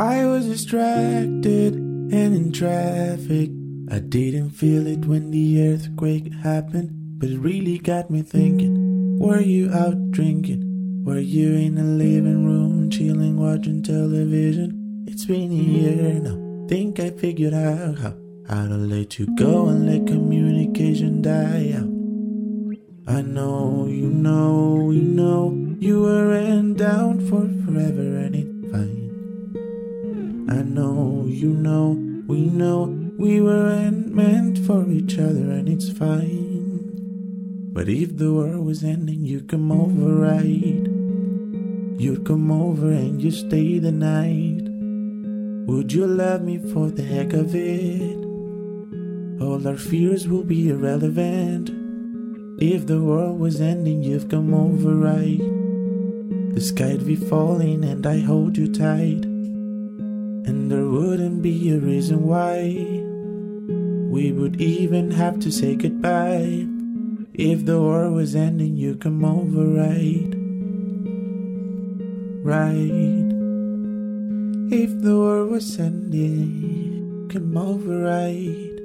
I was distracted and in traffic. I didn't feel it when the earthquake happened, but it really got me thinking. Were you out drinking? Were you in the living room chilling, watching television? It's been a year now. Think I figured out how, how to let you go and let communication die out. I know, you know, you know, you weren't down for forever and it's fine. I know, you know, we know, we weren't meant for each other and it's fine. But if the world was ending, you'd come over, right? You'd come over and you stay the night. Would you love me for the heck of it? All our fears will be irrelevant. If the world was ending, you've come over right. The sky'd be falling and I hold you tight. And there wouldn't be a reason why we would even have to say goodbye. If the war was ending, You'd come over right. Right. If the war was ending, come over right.